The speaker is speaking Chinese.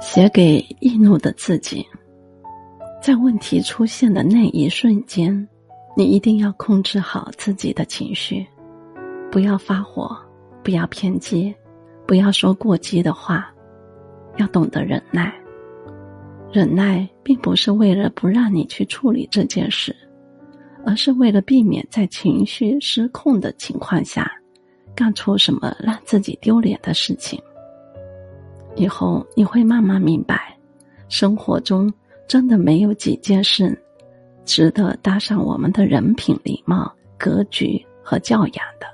写给易怒的自己。在问题出现的那一瞬间，你一定要控制好自己的情绪，不要发火，不要偏激，不要说过激的话，要懂得忍耐。忍耐并不是为了不让你去处理这件事，而是为了避免在情绪失控的情况下，干出什么让自己丢脸的事情。以后你会慢慢明白，生活中。真的没有几件事，值得搭上我们的人品、礼貌、格局和教养的。